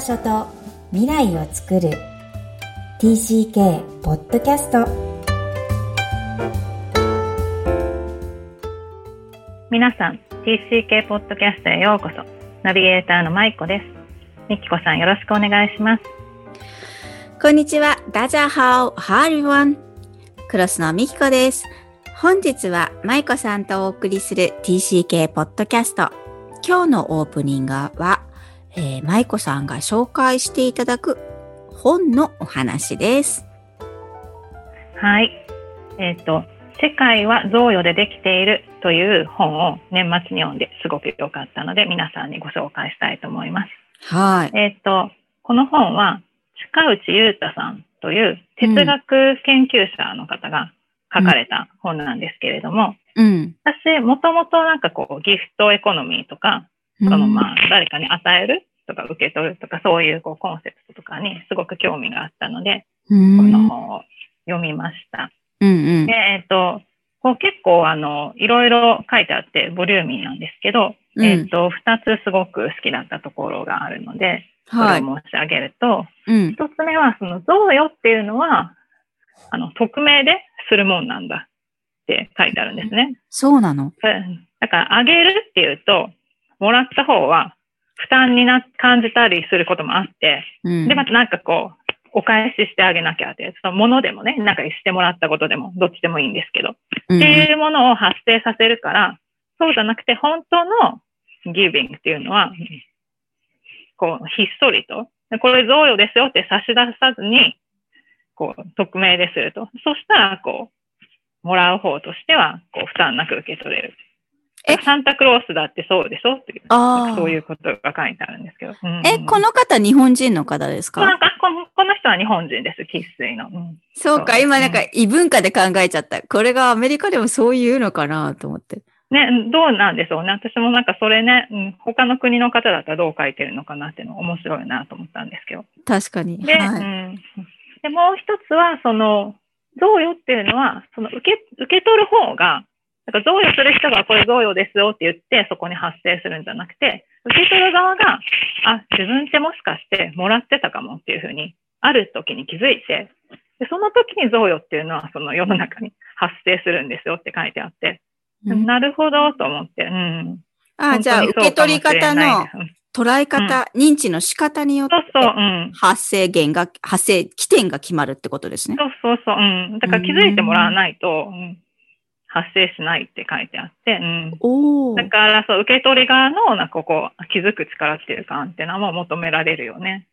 場所と未来を作る。TCK ポッドキャスト皆さん TCK ポッドキャストへようこそ。ナビゲーターのまいこです。みきこさんよろしくお願いします。こんにちは。ダジャハオハーリワン。クロスのみきこです。本日はまいこさんとお送りする TCK ポッドキャスト今日のオープニングはえー、舞子さんが紹介していただく本のお話です。はい。えっ、ー、と、世界は贈与でできているという本を年末に読んですごく良かったので皆さんにご紹介したいと思います。はい。えっ、ー、と、この本は近内裕太さんという哲学研究者の方が書かれた本なんですけれども、うん、私、もともとなんかこう、ギフトエコノミーとか、そのまあ、誰かに与えるとか受け取るとか、そういうこうコンセプトとかにすごく興味があったので、この本を読みました。うんうん、で、えっ、ー、と、こう結構あの、いろいろ書いてあってボリューミーなんですけど、うん、えっ、ー、と、二つすごく好きだったところがあるので、それを申し上げると、一、はい、つ目はその贈与っていうのは、あの、匿名でするもんなんだって書いてあるんですね。そうなの。だから、あげるっていうと、もらった方は負担にな、感じたりすることもあって、うん、で、またなんかこう、お返ししてあげなきゃって、そのものでもね、なんかしてもらったことでも、どっちでもいいんですけど、うん、っていうものを発生させるから、そうじゃなくて、本当のギビングっていうのは、こう、ひっそりと、これ贈与ですよって差し出さずに、こう、匿名ですると。そしたら、こう、もらう方としては、こう、負担なく受け取れる。え？サンタクロースだってそうでしょ？っていう、そういうことが書いてあるんですけど。うんうん、え、この方日本人の方ですか？なんかこのこの人は日本人です、生粋の。うん、そうか、今なんか異文化で考えちゃった。これがアメリカでもそういうのかなと思って。ね、どうなんでしょうね。私もなんかそれね、うん、他の国の方だったらどう書いてるのかなっていうの面白いなと思ったんですけど。確かに。で、はい、うん、でもう一つは、その、贈与っていうのは、その受け、受け取る方が、だから贈与する人がこれ贈与ですよって言ってそこに発生するんじゃなくて、受け取る側が、あ、自分ってもしかしてもらってたかもっていうふうに、ある時に気づいて、でその時に贈与っていうのはその世の中に発生するんですよって書いてあって、うん、なるほどと思って、うん。あじゃあ受け取り方の捉え方、うん、認知の仕方によって発生源が、発生起点が決まるってことですね。そうそうそう。うん。だから気づいてもらわないと、うん発生しないって書いてあって、うん。だから、そう、受け取り側の、なんかこう、気づく力っていうか、アンテナも求められるよね。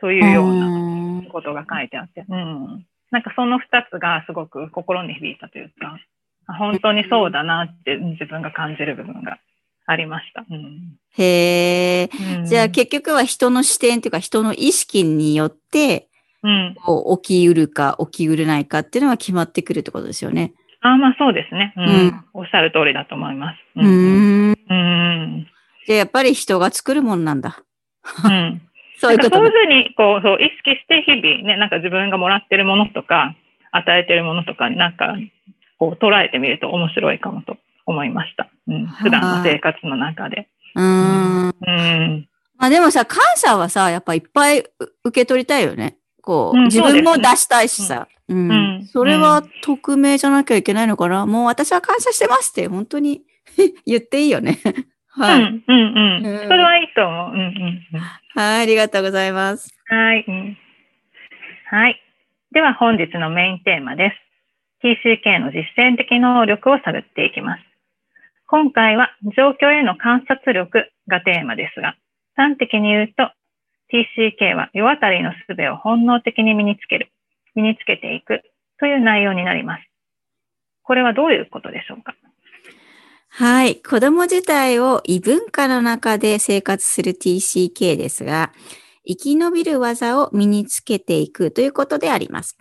というようなことが書いてあって、うん。なんかその二つがすごく心に響いたというか、本当にそうだなって自分が感じる部分がありました。うん、へえ、うん、じゃあ結局は人の視点というか人の意識によって、うん、こう起きうるか起きうるないかっていうのは決まってくるってことですよね。あまあそうですね。うん。うん、おっしゃる通りだと思います。うん。うん。じゃあやっぱり人が作るもんなんだ。うん。そういうことそういうふうに、こう、そう、意識して日々ね、なんか自分がもらってるものとか、与えてるものとか、なんか、こう、捉えてみると面白いかもと思いました。うん。普段の生活の中で。うん。うん。まあでもさ、感謝はさ、やっぱいっぱい受け取りたいよね。こう、うん、自分も出したいしさ。うん。うん、それは匿名じゃなきゃいけないのかな？もう私は感謝してますって、本当に 言っていいよね。はい。うん、うん、うん。それはいいと思う。うん、うん。はい、ありがとうございます。はい、うん。はい。では本日のメインテーマです。TCK の実践的能力を探っていきます。今回は状況への観察力がテーマですが、端的に言うと TCK は世渡りの術を本能的に身につける、身につけていくという内容になります。これはどういうことでしょうか？はい。子供自体を異文化の中で生活する TCK ですが、生き延びる技を身につけていくということであります。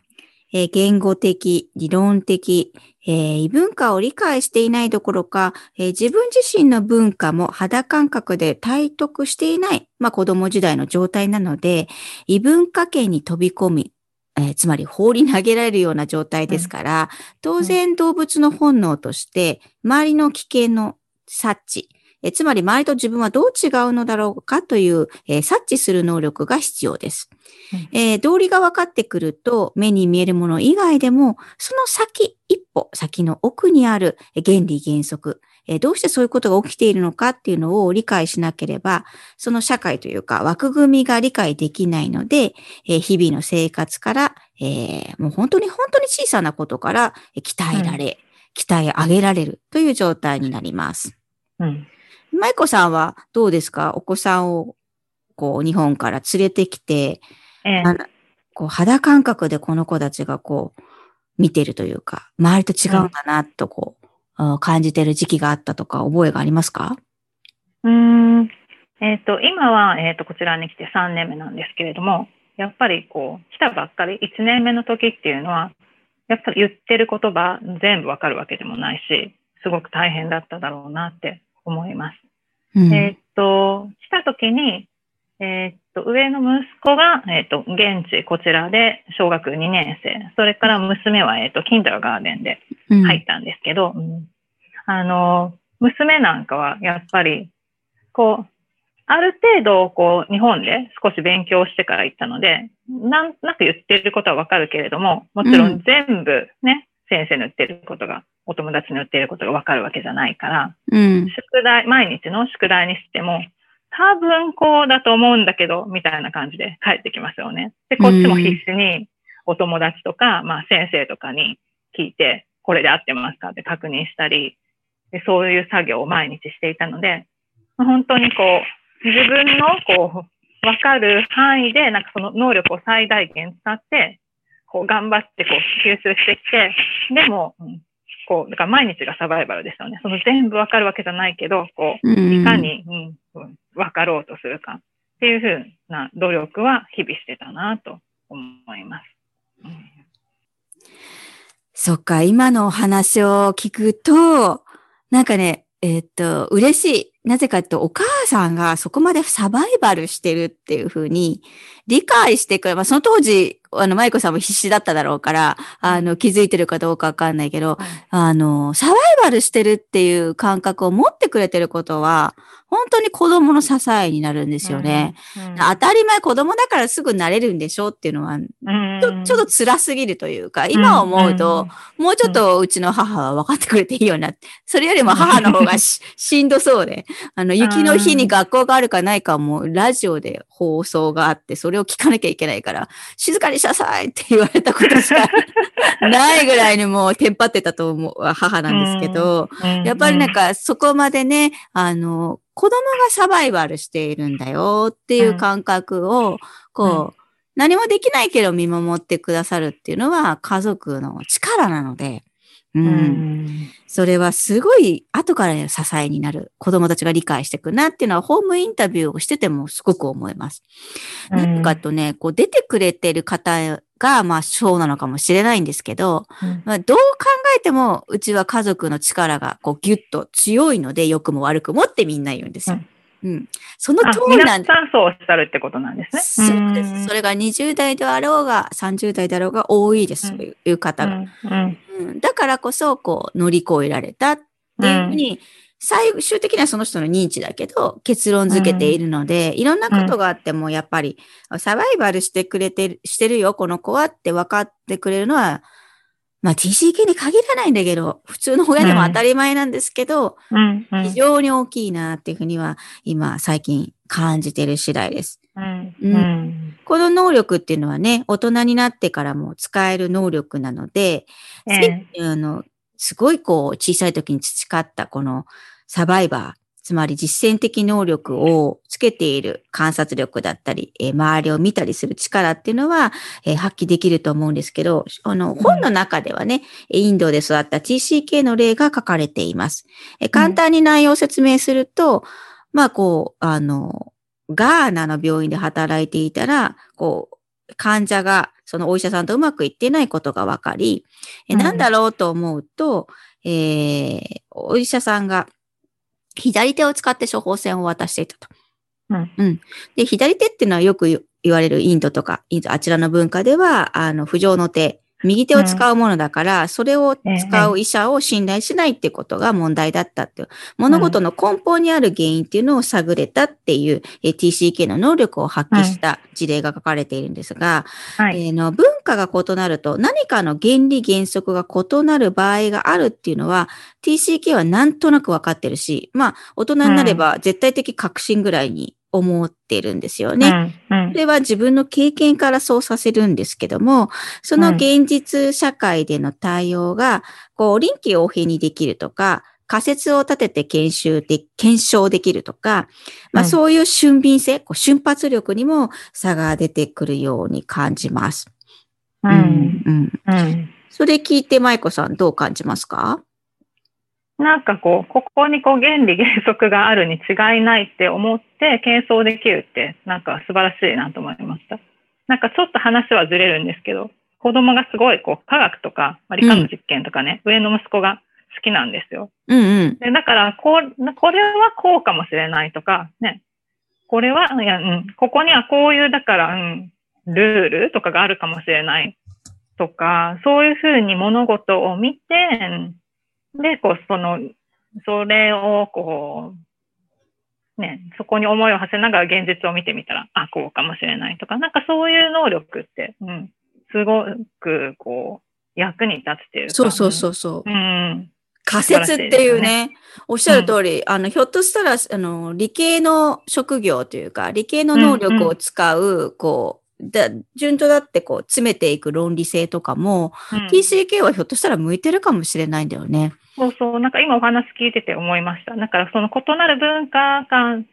えー、言語的、理論的、えー、異文化を理解していないどころか、えー、自分自身の文化も肌感覚で体得していない、まあ、子供時代の状態なので、異文化圏に飛び込み、えー、つまり放り投げられるような状態ですから、うん、当然動物の本能として、周りの危険の察知、えつまり周りと自分はどう違うのだろうかという、えー、察知する能力が必要です。えー、道理が分かってくると、目に見えるもの以外でも、その先、一歩先の奥にある原理原則、えー、どうしてそういうことが起きているのかっていうのを理解しなければ、その社会というか枠組みが理解できないので、えー、日々の生活から、えー、もう本当に本当に小さなことから鍛えられ、うん、鍛え上げられるという状態になります。うん。舞子さんはどうですか？お子さんをこう日本から連れてきて、ええ、こう肌感覚でこの子たちがこう見てるというか、周りと違うんだなとこう、うん、感じてる時期があったとか覚えがありますか？うん。えっ、ー、と、今は、えっ、ー、と、こちらに来て3年目なんですけれども、やっぱりこう、来たばっかり、1年目の時っていうのは、やっぱり言ってる言葉全部わかるわけでもないし、すごく大変だっただろうなって思います。うん、えっ、と、来た時に、えっ、と、上の息子が、えっ、と、現地、こちらで小学2年生。それから娘は、えっ、と、キンダルガーデンで入ったんですけど、うん、あの、娘なんかは、やっぱり、こう、ある程度、こう、日本で少し勉強してから行ったので、なんなく言ってることはわかるけれども、もちろん全部ね、うん、先生の言ってることがお友達の言っていることがわかるわけじゃないから、うん、宿題、毎日の宿題にしても、多分こうだと思うんだけど、みたいな感じで帰ってきますよね。で、こっちも必死にお友達とか、まあ先生とかに聞いて、これで合ってますか？って確認したり、でそういう作業を毎日していたので、本当にこう、自分のこう、わかる範囲で、なんかその能力を最大限使って、こう頑張ってこう吸収してきて、でも、うんこう、だから毎日がサバイバルですよね。その全部わかるわけじゃないけど、こう、いかに、うん、わかろうとするかっていうふうな努力は日々してたなと思います。うん、そっか、今のお話を聞くと、なんかね、えー、っと、嬉しい。なぜかとお母さんがそこまでサバイバルしてるっていうふうに理解してくれ、まあその当時、あの、舞子さんも必死だっただろうから、あの、気づいてるかどうかわかんないけど、あの、サバイバルしてるっていう感覚を持ってくれてることは、本当に子供の支えになるんですよね。うん。うん、当たり前子供だからすぐ慣れるんでしょっていうのは、ちょちょっと辛すぎるというか、今思うと、もうちょっとうちの母は分かってくれていいよなそれよりも母の方がし しんどそうで、あの、雪の日に学校があるかないかもラジオで放送があって、それを聞かなきゃいけないから、静かにしなさいって言われたことしか ないぐらいにもうテンパってたと思う母なんですけど、やっぱりなんかそこまでね、あの、子供がサバイバルしているんだよっていう感覚を、こう、何もできないけど見守ってくださるっていうのは家族の力なので、うん。それはすごい後から支えになる子供たちが理解していくなっていうのはホームインタビューをしててもすごく思います。なんかとね、こう出てくれてる方が、まあ、そうなのかもしれないんですけど、うん、まあ、どう考えても、うちは家族の力が、こう、ぎゅっと強いので、良くも悪くもってみんな言うんですよ。うんうん。その通りなんです。皆さんそうしたるってことなんですね。そうです。それが20代であろうが、30代だろうが多いです、そういう方が。うんうん、だからこそ、こう、乗り越えられたっていうふうに、最終的にはその人の認知だけど、結論付けているので、うん、いろんなことがあっても、やっぱり、サバイバルしてくれてる、してるよ、この子はって分かってくれるのは、まあ TCK に限らないんだけど、普通の親でも当たり前なんですけど、うんうん、非常に大きいなっていうふうには、今、最近感じている次第です。うんこの能力っていうのはね、大人になってからも使える能力なので、えー、あのすごいこう、小さい時に培ったこのサバイバー、つまり実践的能力をつけている観察力だったり、えー、周りを見たりする力っていうのは、えー、発揮できると思うんですけど、あの、本の中ではね、インドで育った TCK の例が書かれています。えー、簡単に内容を説明すると、まあ、こう、あの、ガーナの病院で働いていたら、こう、患者がそのお医者さんとうまくいってないことが分かり、えなんだろうと思うと、えー、お医者さんが左手を使って処方箋を渡していたと。うん。うん。で、左手っていうのはよく言われるインドとか、インド、あちらの文化では、あの、不浄の手、右手を使うものだから、それを使う医者を信頼しないってことが問題だったっていう、物事の根本にある原因っていうのを探れたっていう、え TCK の能力を発揮した事例が書かれているんですが、はい、えー、の文化が異なると何かの原理原則が異なる場合があるっていうのは、TCK はなんとなくわかってるし、まあ、大人になれば絶対的確信ぐらいに思ってるんですよね。うんうん、それは自分の経験からそうさせるんですけども、その現実社会での対応が、こう、臨機応変にできるとか、仮説を立てて研修で、検証できるとか、まあそういう俊敏性、こう瞬発力にも差が出てくるように感じます。うん。うん。うん、それ聞いて舞子さんどう感じますか？なんかこう、ここにこう原理原則があるに違いないって思って検証できるって、なんか素晴らしいなと思いました。なんかちょっと話はずれるんですけど、子供がすごいこう科学とか、理科の実験とかね、うん、上の息子が好きなんですよ。うんうん、でだからこう、これはこうかもしれないとか、ね、これは、いや、うん、ここにはこういう、だから、うん、ルールとかがあるかもしれないとか、そういうふうに物事を見て、で、こう、その、それを、こう、ね、そこに思いを馳せながら現実を見てみたら、あ、こうかもしれないとか、なんかそういう能力って、うん、すごく、こう、役に立つっていうか。そうそうそうそう。うん。仮説っていうね、ねおっしゃる通り、うん、あの、ひょっとしたら、あの、理系の職業というか、理系の能力を使う、うんうん、こう、だ順序だってこう詰めていく論理性とかも、うん、TCK はひょっとしたら向いてるかもしれないんだよね。そうそう。なんか今お話聞いてて思いました。だからその異なる文化観っ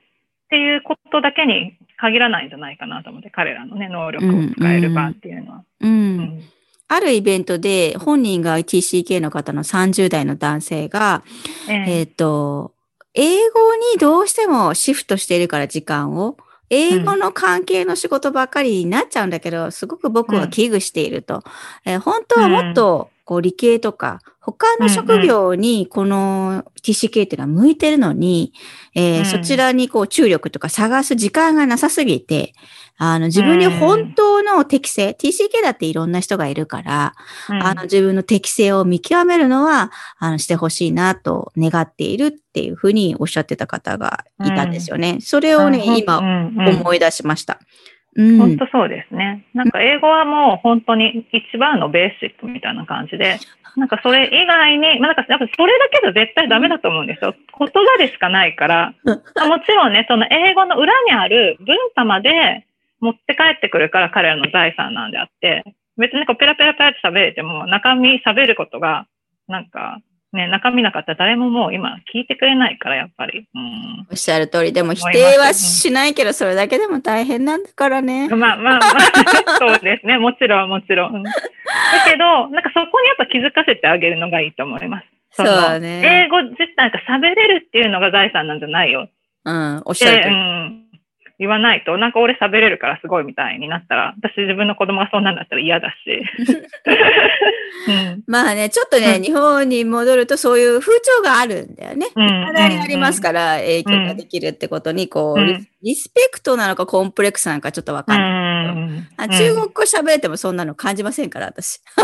ていうことだけに限らないんじゃないかなと思って、彼らのね、能力を使える場っていうのは。うん、うんうんあるイベントで本人が TCK の方の30代の男性が、えー、えー、と、英語にどうしてもシフトしているから時間を、英語の関係の仕事ばっかりになっちゃうんだけど、すごく僕は危惧していると。うん、えー、本当はもっとこう理系とか、他の職業にこの TCK っていうのは向いてるのに、えー、そちらにこう注力とか探す時間がなさすぎて、あの自分に本当の適性、TCK だっていろんな人がいるから、あの自分の適性を見極めるのは、あのしてほしいなと願っているっていうふうにおっしゃってた方がいたんですよね。それをね、今思い出しました。うん、本当そうですね。なんか英語はもう本当に一番のベーシックみたいな感じで、なんかそれ以外に、まあ、なんかやっぱそれだけじゃ絶対ダメだと思うんですよ。言葉でしかないから。もちろんね、その英語の裏にある文化まで持って帰ってくるから彼らの財産なんであって、別にこうペラペラペラって喋れても中身喋ることが、なんかね、中身なかったら誰ももう今聞いてくれないから、やっぱり。うん、おっしゃる通り。でも否定はしないけど、それだけでも大変なんだからね。まあまあまあ、そうですね。もちろん、もちろん。だけど、なんかそこにやっぱ気づかせてあげるのがいいと思います。そうだね。英語自体が喋れるっていうのが財産なんじゃないよ。うん、おっしゃる通り。うん言わないと、なんか俺喋れるからすごいみたいになったら、私自分の子供がそんなんだったら嫌だし。うん、まあね、ちょっとね、うん、日本に戻るとそういう風潮があるんだよね。課題ありますから、影響ができるってことに、こう、リスペクトなのかコンプレックスなのかちょっとわかんないけど、中国語喋れてもそんなの感じませんから、私。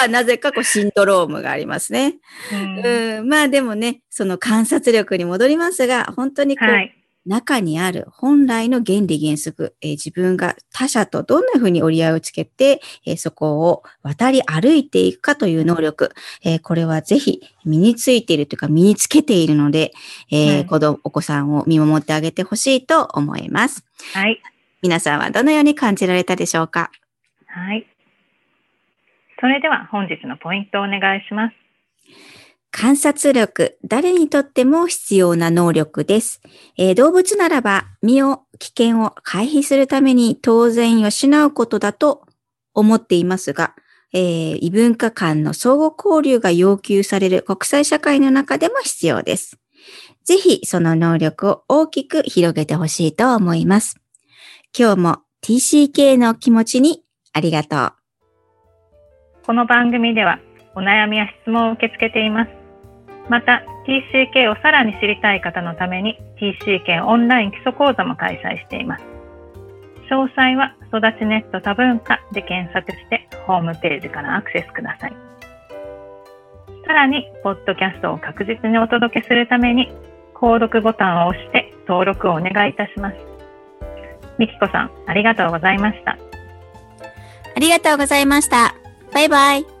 はなぜかこうシンドロームがありますね。うん、まあでもね、その観察力に戻りますが、本当にこう、はい中にある本来の原理原則、えー、自分が他者とどんなふうに折り合いをつけて、えー、そこを渡り歩いていくかという能力、えー、これはぜひ身についているというか身につけているので、えー、子供、お子さんを見守ってあげてほしいと思います。はい。皆さんはどのように感じられたでしょうか？はい。それでは本日のポイントをお願いします。観察力、誰にとっても必要な能力です。えー、動物ならば身を危険を回避するために当然養うことだと思っていますが、えー、異文化間の相互交流が要求される国際社会の中でも必要です。ぜひその能力を大きく広げてほしいと思います。今日も TCK の気持ちにありがとう。この番組ではお悩みや質問を受け付けています。また TCK をさらに知りたい方のために TCK オンライン基礎講座も開催しています。詳細は育ちネット多文化で検索してホームページからアクセスください。さらに、ポッドキャストを確実にお届けするために、購読ボタンを押して登録をお願いいたします。みきこさん、ありがとうございました。ありがとうございました。バイバイ。